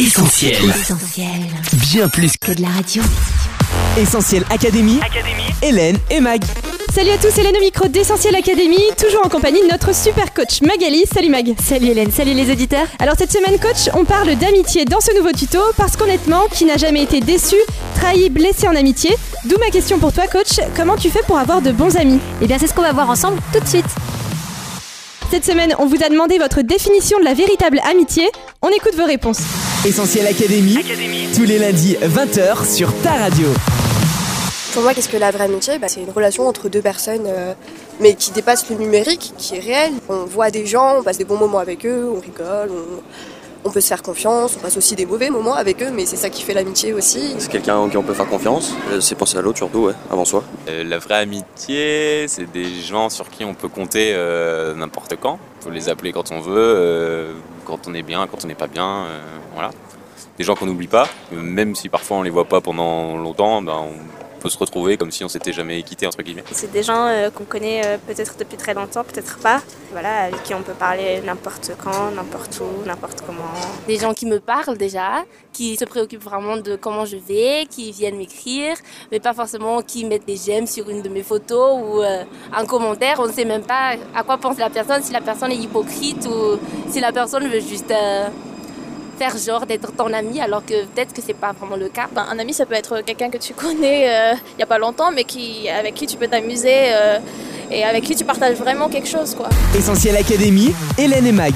Essentiel. Essentiel. Bien plus Que de la radio. Essentiel Académie. Hélène et Mag. Salut à tous, Hélène au micro d'Essentiel Academy, toujours en compagnie de notre super coach Magali. Salut Mag. Salut Hélène, salut les auditeurs. Alors cette semaine, coach, on parle d'amitié dans ce nouveau tuto parce qu'honnêtement, qui n'a jamais été déçu, trahi, blessé en amitié? D'où ma question pour toi, coach comment tu fais pour avoir de bons amis? Eh bien, c'est ce qu'on va voir ensemble tout de suite. Cette semaine, on vous a demandé votre définition de la véritable amitié. On écoute vos réponses. Essentiel Académie. Tous les lundis 20h sur ta radio. Pour moi, qu'est-ce que la vraie amitié? Bah, C'est une relation entre deux personnes, euh, mais qui dépasse le numérique, qui est réel. On voit des gens, on passe des bons moments avec eux, on rigole, on, on peut se faire confiance, on passe aussi des mauvais moments avec eux, mais c'est ça qui fait l'amitié aussi. C'est quelqu'un en qui on peut faire confiance, Euh, c'est penser à l'autre surtout, ouais, avant soi. Euh, la vraie amitié, c'est des gens sur qui on peut compter euh, n'importe quand. Il faut les appeler quand on veut, euh, quand on est bien, quand on n'est pas bien. euh, voilà. Des gens qu'on n'oublie pas, même si parfois on les voit pas pendant longtemps, ben, on peut se retrouver comme si on s'était jamais quitté entre guillemets. C'est des gens euh, qu'on connaît euh, peut-être depuis très longtemps, peut-être pas. Voilà, avec qui on peut parler n'importe quand, n'importe où, n'importe comment. des gens qui me parlent déjà, qui se préoccupent vraiment de comment je vais, qui viennent m'écrire, mais pas forcément qui mettent des j'aime sur une de mes photos ou euh, un commentaire. On ne sait même pas à quoi pense la personne, si la personne est hypocrite ou si la personne veut juste euh, faire genre d'être ton ami alors que peut-être que c'est pas vraiment le cas. Ben, un ami, ça peut être quelqu'un que tu connais euh, il n'y a pas longtemps, mais qui, avec qui tu peux t'amuser euh, et avec qui tu partages vraiment quelque chose. quoi. Essentiel Académie. Hélène et Mag.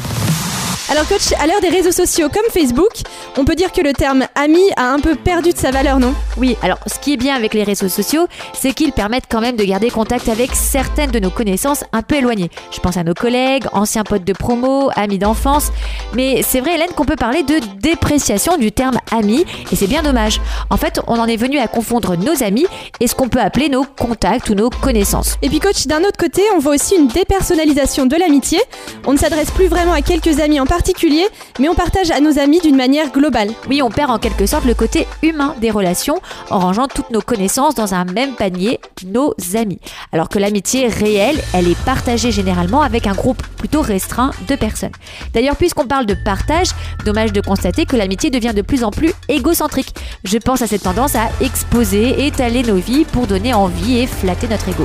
Alors coach, à l'heure des réseaux sociaux comme Facebook, on peut dire que le terme ami a un peu perdu de sa valeur, non? Oui, alors ce qui est bien avec les réseaux sociaux, c'est qu'ils permettent quand même de garder contact avec certaines de nos connaissances un peu éloignées. Je pense à nos collègues, anciens potes de promo, amis d'enfance. Mais c'est vrai, Hélène, qu'on peut parler de dépréciation du terme ami, et c'est bien dommage. En fait, on en est venu à confondre nos amis et ce qu'on peut appeler nos contacts ou nos connaissances. Et puis coach, d'un autre côté, on voit aussi une dépersonnalisation de l'amitié. On ne s'adresse plus vraiment à quelques amis en particulier, mais on partage à nos amis d'une manière globale. Oui, on perd en quelque sorte le côté humain des relations en rangeant toutes nos connaissances dans un même panier, nos amis. Alors que l'amitié réelle, elle est partagée généralement avec un groupe plutôt restreint de personnes. D'ailleurs, puisqu'on parle de partage, dommage de constater que l'amitié devient de plus en plus égocentrique. Je pense à cette tendance à exposer, étaler nos vies pour donner envie et flatter notre ego.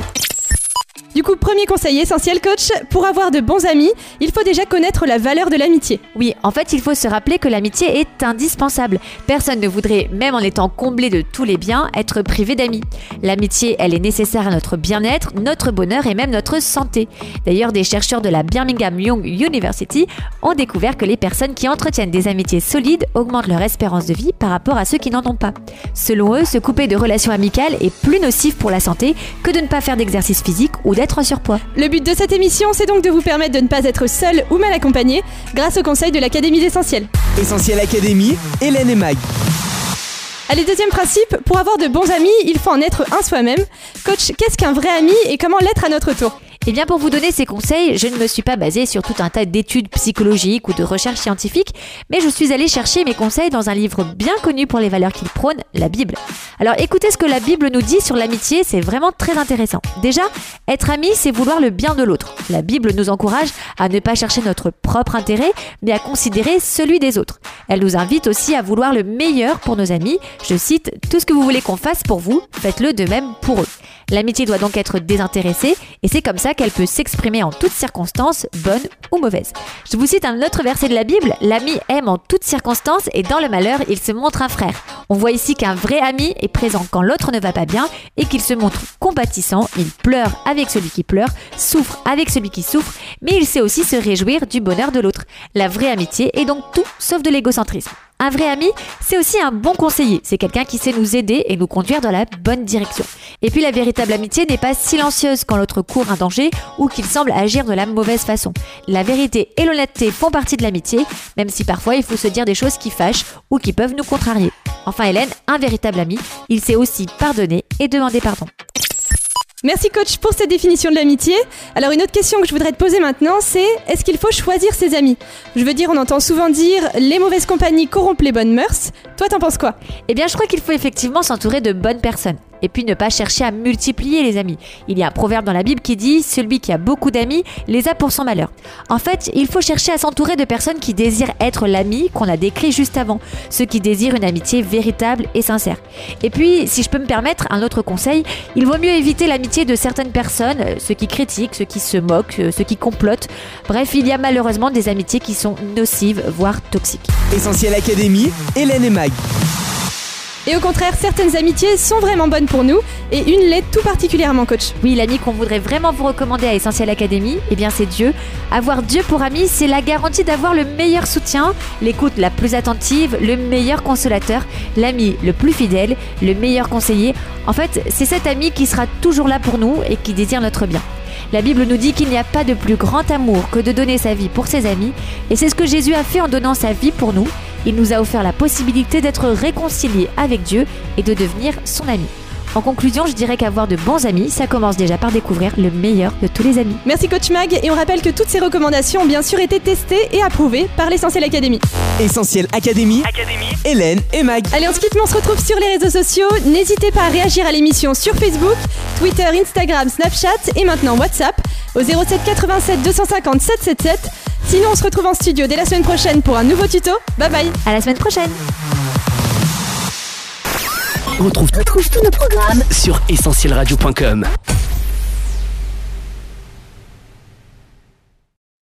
Du coup, premier conseil essentiel coach, pour avoir de bons amis, il faut déjà connaître la valeur de l'amitié. Oui, en fait, il faut se rappeler que l'amitié est indispensable. Personne ne voudrait, même en étant comblé de tous les biens, être privé d'amis. L'amitié, elle est nécessaire à notre bien-être, notre bonheur et même notre santé. D'ailleurs, des chercheurs de la Birmingham Young University ont découvert que les personnes qui entretiennent des amitiés solides augmentent leur espérance de vie par rapport à ceux qui n'en ont pas. Selon eux, se couper de relations amicales est plus nocif pour la santé que de ne pas faire d'exercice physique ou d'être en surpoids. Le but de cette émission, c'est donc de vous permettre de ne pas être seul ou mal accompagné grâce au conseil de l'Académie d'Essentiel. Essentiel Académie. Hélène et Mag. Allez, deuxième principe, pour avoir de bons amis, il faut en être un soi-même. Coach, qu'est-ce qu'un vrai ami et comment l'être à notre tour? Eh bien, pour vous donner ces conseils, je ne me suis pas basée sur tout un tas d'études psychologiques ou de recherches scientifiques, mais je suis allée chercher mes conseils dans un livre bien connu pour les valeurs qu'il prône, la Bible. Alors, écoutez ce que la Bible nous dit sur l'amitié, c'est vraiment très intéressant. Déjà, être ami, c'est vouloir le bien de l'autre. La Bible nous encourage à ne pas chercher notre propre intérêt, mais à considérer celui des autres. Elle nous invite aussi à vouloir le meilleur pour nos amis. Je cite, Tout ce que vous voulez qu'on fasse pour vous, faites-le de même pour eux. L'amitié doit donc être désintéressée et c'est comme ça qu'elle peut s'exprimer en toutes circonstances, bonnes ou mauvaises. Je vous cite un autre verset de la Bible, l'ami aime en toutes circonstances et dans le malheur, il se montre un frère. On voit ici qu'un vrai ami est présent quand l'autre ne va pas bien et qu'il se montre compatissant, il pleure avec celui qui pleure, souffre avec celui qui souffre, mais il sait aussi se réjouir du bonheur de l'autre. La vraie amitié est donc tout sauf de l'égocentrisme. Un vrai ami, c'est aussi un bon conseiller. C'est quelqu'un qui sait nous aider et nous conduire dans la bonne direction. Et puis la véritable amitié n'est pas silencieuse quand l'autre court un danger ou qu'il semble agir de la mauvaise façon. La vérité et l'honnêteté font partie de l'amitié, même si parfois il faut se dire des choses qui fâchent ou qui peuvent nous contrarier. Enfin Hélène, un véritable ami, il sait aussi pardonner et demander pardon. Merci coach pour cette définition de l'amitié. Alors une autre question que je voudrais te poser maintenant, c'est est-ce qu'il faut choisir ses amis? Je veux dire, on entend souvent dire les mauvaises compagnies corrompent les bonnes mœurs. Toi, t'en penses quoi? Eh bien, je crois qu'il faut effectivement s'entourer de bonnes personnes. Et puis ne pas chercher à multiplier les amis. Il y a un proverbe dans la Bible qui dit Celui qui a beaucoup d'amis les a pour son malheur. En fait, il faut chercher à s'entourer de personnes qui désirent être l'ami qu'on a décrit juste avant, ceux qui désirent une amitié véritable et sincère. Et puis, si je peux me permettre un autre conseil, il vaut mieux éviter l'amitié de certaines personnes, euh, ceux qui critiquent, ceux qui se moquent, euh, ceux qui complotent. Bref, il y a malheureusement des amitiés qui sont nocives, voire toxiques. Essentiel Académie, Hélène et Mag. Et au contraire, certaines amitiés sont vraiment bonnes pour nous et une l'est tout particulièrement, coach. Oui, l'ami qu'on voudrait vraiment vous recommander à Essentiel Academy, eh bien c'est Dieu. Avoir Dieu pour ami, c'est la garantie d'avoir le meilleur soutien, l'écoute la plus attentive, le meilleur consolateur, l'ami le plus fidèle, le meilleur conseiller. En fait, c'est cet ami qui sera toujours là pour nous et qui désire notre bien. La Bible nous dit qu'il n'y a pas de plus grand amour que de donner sa vie pour ses amis, et c'est ce que Jésus a fait en donnant sa vie pour nous. Il nous a offert la possibilité d'être réconciliés avec Dieu et de devenir son ami. En conclusion, je dirais qu'avoir de bons amis, ça commence déjà par découvrir le meilleur de tous les amis. Merci coach Mag et on rappelle que toutes ces recommandations ont bien sûr été testées et approuvées par l'Essentiel Academy. Essentiel Académie, Hélène et Mag. Allez, on se quitte, mais on se retrouve sur les réseaux sociaux. N'hésitez pas à réagir à l'émission sur Facebook, Twitter, Instagram, Snapchat et maintenant WhatsApp au 07 87 250 777. Sinon, on se retrouve en studio dès la semaine prochaine pour un nouveau tuto. Bye bye À la semaine prochaine On retrouve, tous nos programmes sur essentielradio.com.